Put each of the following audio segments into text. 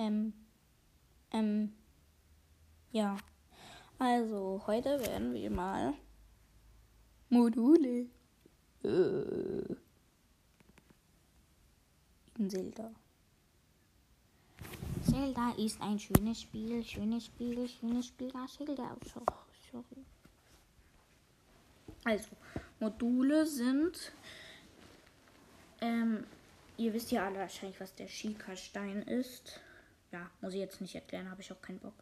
Ähm, ähm, ja. Also, heute werden wir mal Module äh, in Zelda. Zelda ist ein schönes Spiel, schönes Spiel, schönes Spiel. Ah, Zelda, sorry. Also, Module sind ähm, ihr wisst ja alle wahrscheinlich, was der Schika-Stein ist. Ja, muss ich jetzt nicht erklären, habe ich auch keinen Bock.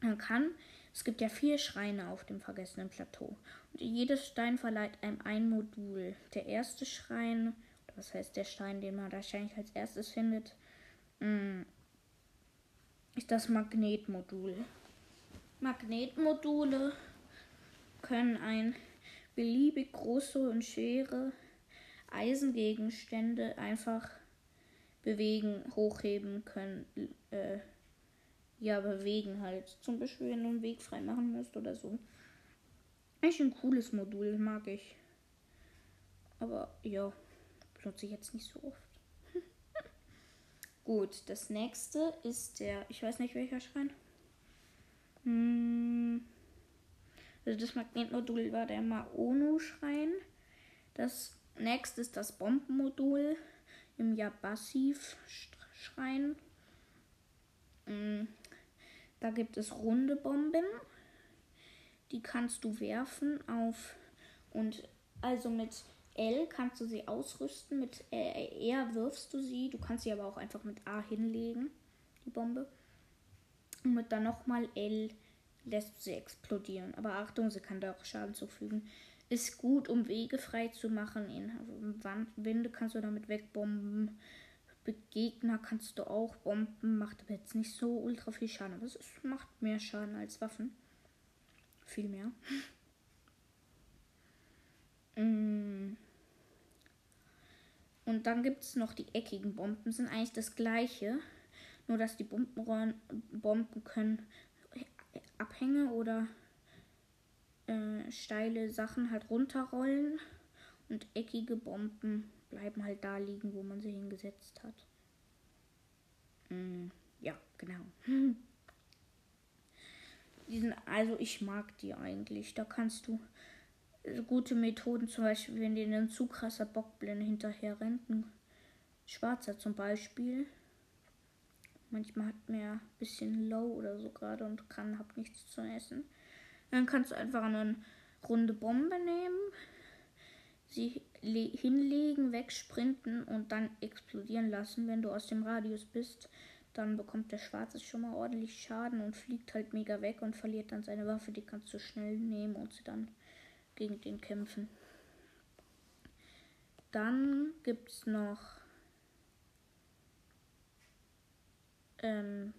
Man kann, es gibt ja vier Schreine auf dem vergessenen Plateau. Und jedes Stein verleiht einem ein Modul. Der erste Schrein, was heißt der Stein, den man wahrscheinlich als erstes findet, mm, ist das Magnetmodul. Magnetmodule können ein beliebig große und schwere Eisengegenstände einfach bewegen, hochheben können. Äh, ja, bewegen halt. Zum Beispiel, wenn du einen Weg frei machen musst oder so. Eigentlich ein cooles Modul, mag ich. Aber ja, benutze ich jetzt nicht so oft. Gut, das nächste ist der, ich weiß nicht welcher Schrein. Hm, also das Magnetmodul war der Maono-Schrein. Das Next ist das Bombenmodul im Yabassiv-Schrein. Mm, da gibt es runde Bomben. Die kannst du werfen auf und also mit L kannst du sie ausrüsten. Mit R wirfst du sie. Du kannst sie aber auch einfach mit A hinlegen, die Bombe. Und mit dann nochmal L lässt du sie explodieren. Aber Achtung, sie kann da auch Schaden zufügen ist gut, um Wege frei zu machen. In Wände kannst du damit wegbomben. Gegner kannst du auch bomben. Macht aber jetzt nicht so ultra viel Schaden. Aber es macht mehr Schaden als Waffen. Viel mehr. Mm. Und dann gibt es noch die eckigen Bomben. Sind eigentlich das gleiche. Nur dass die Bomben, Bomben können Abhänge oder äh, steile Sachen halt runterrollen und eckige Bomben bleiben halt da liegen, wo man sie hingesetzt hat. Mm, ja, genau. Diesen, also ich mag die eigentlich. Da kannst du gute Methoden, zum Beispiel, wenn dir ein zu krasser Bockblende hinterher rennt. Ein Schwarzer zum Beispiel. Manchmal hat mir ein bisschen low oder so gerade und kann, hab nichts zu essen. Dann kannst du einfach eine runde Bombe nehmen, sie hinlegen, wegsprinten und dann explodieren lassen. Wenn du aus dem Radius bist, dann bekommt der Schwarze schon mal ordentlich Schaden und fliegt halt mega weg und verliert dann seine Waffe. Die kannst du schnell nehmen und sie dann gegen den kämpfen. Dann gibt es noch ähm,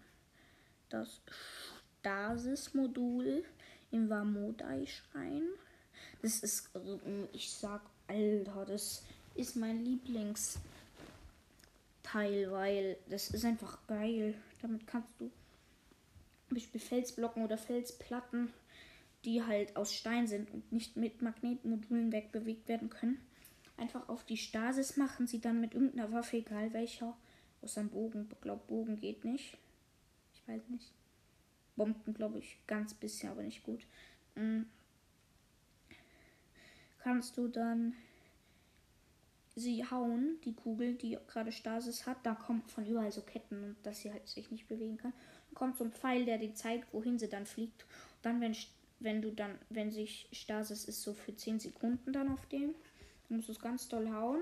das Stasis-Modul im Warmodai-Schrein. Das ist, ich sag, Alter, das ist mein Lieblingsteil, weil das ist einfach geil. Damit kannst du zum Beispiel Felsblocken oder Felsplatten, die halt aus Stein sind und nicht mit Magnetmodulen wegbewegt werden können, einfach auf die Stasis machen, sie dann mit irgendeiner Waffe, egal welcher, aus einem Bogen, ich glaube Bogen geht nicht. Ich weiß nicht. Bomben, glaube ich, ganz bisschen, aber nicht gut. Mhm. Kannst du dann sie hauen, die Kugel, die gerade Stasis hat, da kommt von überall so Ketten und dass sie halt sich nicht bewegen kann. Dann kommt so ein Pfeil, der dir zeigt, wohin sie dann fliegt. Und dann, wenn, wenn du dann, wenn sich Stasis ist, so für 10 Sekunden dann auf dem, dann musst du es ganz doll hauen.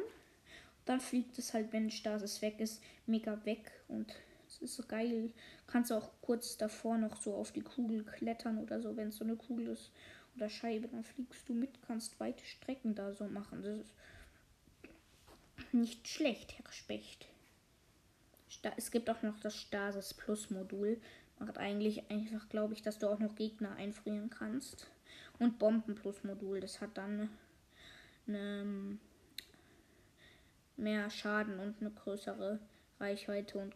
Dann fliegt es halt, wenn Stasis weg ist, mega weg und das ist so geil. Kannst auch kurz davor noch so auf die Kugel klettern oder so, wenn es so eine Kugel ist oder Scheibe, dann fliegst du mit, kannst weite Strecken da so machen. Das ist nicht schlecht, Herr Specht. Es gibt auch noch das Stasis Plus Modul. Macht eigentlich einfach, glaube ich, dass du auch noch Gegner einfrieren kannst. Und Bomben Plus Modul, das hat dann eine, mehr Schaden und eine größere Reichweite und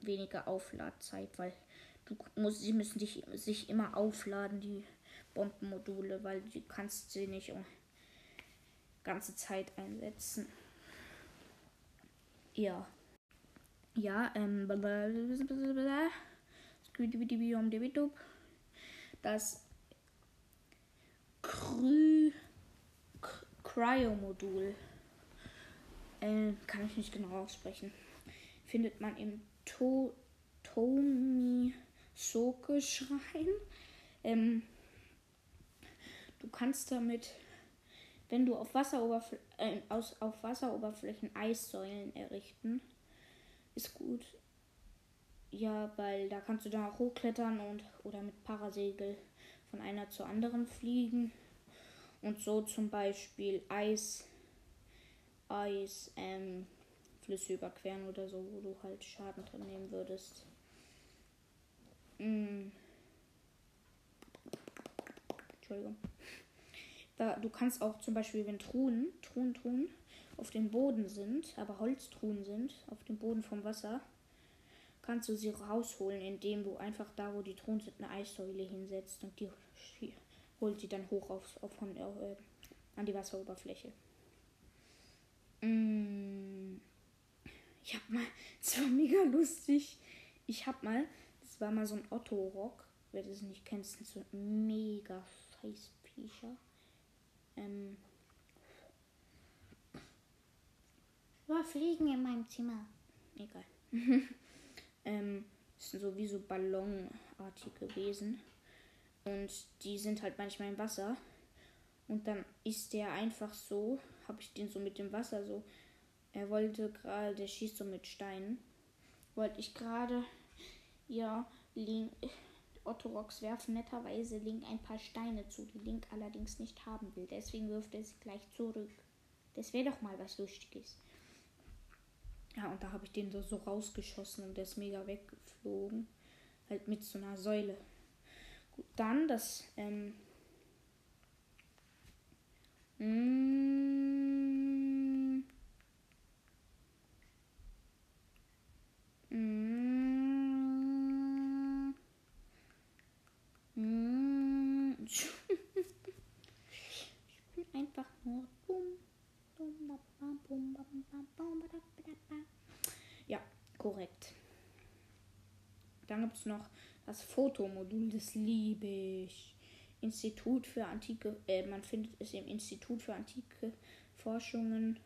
weniger Aufladzeit, weil du musst, sie müssen dich, sich immer aufladen, die Bombenmodule, weil du kannst sie nicht um ganze Zeit einsetzen. Ja. Ja, ähm. Das Cry Cryo-Modul. Äh, kann ich nicht genau aussprechen. Findet man im to Tomi Soke Schrein. Ähm, du kannst damit, wenn du auf, Wasseroberfl äh, aus, auf Wasseroberflächen Eissäulen errichten, ist gut. Ja, weil da kannst du dann auch hochklettern und oder mit Parasegel von einer zur anderen fliegen und so zum Beispiel Eis, Eis, ähm, Flüsse überqueren oder so, wo du halt Schaden drin nehmen würdest. Mm. Entschuldigung. Da, du kannst auch zum Beispiel, wenn Truhen, Truhen, Truhen auf dem Boden sind, aber Holztruhen sind, auf dem Boden vom Wasser, kannst du sie rausholen, indem du einfach da, wo die Truhen sind, eine Eissäule hinsetzt und die holt sie dann hoch auf, auf von, äh, an die Wasseroberfläche. Mm. Ich hab mal, es war mega lustig. Ich hab mal, das war mal so ein Otto-Rock. Wer das nicht kennt, sind so mega Scheißviecher. Ähm. War Fliegen in meinem Zimmer. Egal. ähm, das sind so wie so ballonartige Wesen. Und die sind halt manchmal im Wasser. Und dann ist der einfach so, habe ich den so mit dem Wasser so. Er wollte gerade, der schießt so mit Steinen. Wollte ich gerade, ja, Link, Otto Rocks werfen netterweise Link ein paar Steine zu, die Link allerdings nicht haben will. Deswegen wirft er sie gleich zurück. Das wäre doch mal was Lustiges. Ja, und da habe ich den so, so rausgeschossen und der ist mega weggeflogen. Halt mit so einer Säule. Gut, dann das. Ähm, mm, ich bin einfach nur dumm. Ja, korrekt. Dann gibt es noch das Fotomodul, das liebe ich. Institut für antike, äh, man findet es im Institut für antike Forschungen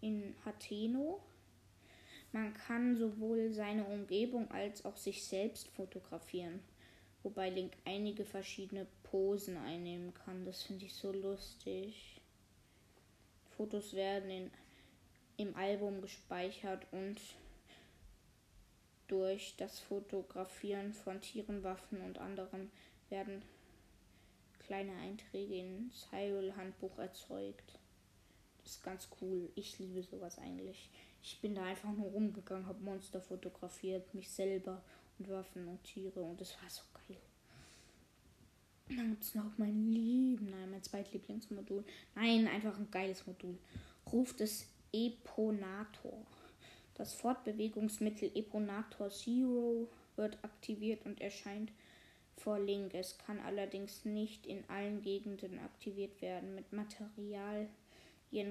in Hateno. Man kann sowohl seine Umgebung als auch sich selbst fotografieren, wobei Link einige verschiedene Posen einnehmen kann. Das finde ich so lustig. Fotos werden in, im Album gespeichert und durch das Fotografieren von Tieren, Waffen und anderem werden kleine Einträge ins Hyrule-Handbuch erzeugt. Das ist ganz cool. Ich liebe sowas eigentlich. Ich bin da einfach nur rumgegangen, habe Monster fotografiert, mich selber und Waffen und Tiere und es war so geil. Dann gibt es noch mein Lieben, nein, mein zweitlieblingsmodul. Nein, einfach ein geiles Modul. Ruf des Eponator. Das Fortbewegungsmittel Eponator Zero wird aktiviert und erscheint vor Link. Es kann allerdings nicht in allen Gegenden aktiviert werden. Mit Materialien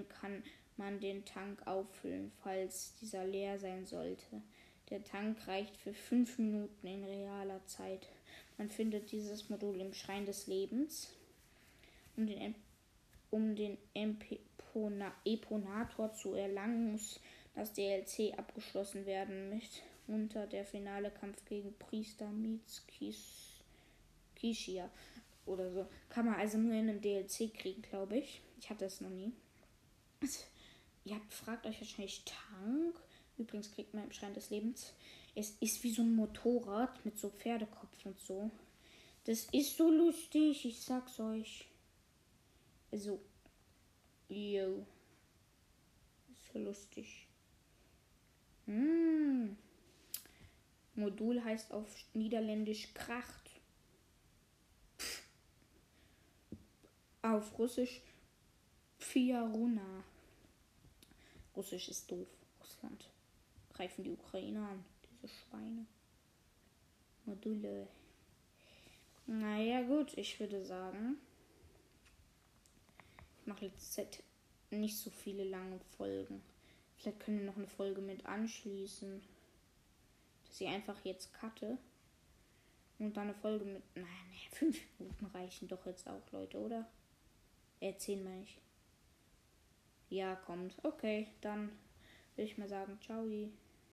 kann man den Tank auffüllen, falls dieser leer sein sollte. Der Tank reicht für 5 Minuten in realer Zeit. Man findet dieses Modul im Schrein des Lebens. Um den, um den Eponator zu erlangen, muss das DLC abgeschlossen werden mit unter der finale Kampf gegen Priester Meets Kishia oder so. Kann man also nur in einem DLC kriegen, glaube ich. Ich hatte das noch nie. Ihr habt, fragt euch wahrscheinlich Tank. Übrigens kriegt man im Schrein des Lebens. Es ist wie so ein Motorrad mit so Pferdekopf und so. Das ist so lustig, ich sag's euch. Also, yo. Ist so lustig. Hm. Modul heißt auf Niederländisch Kracht. Pff. Auf Russisch Fiaruna. Russisch ist doof. Russland. Greifen die Ukrainer an. Diese Schweine. Module. Naja, gut, ich würde sagen. Ich mache letzte Zeit nicht so viele lange Folgen Vielleicht können wir noch eine Folge mit anschließen. Dass ich einfach jetzt cutte. Und dann eine Folge mit. Nein, nee, fünf Minuten reichen doch jetzt auch, Leute, oder? Äh, zehn meine ich. Ja, kommt. Okay, dann würde ich mal sagen, ciao.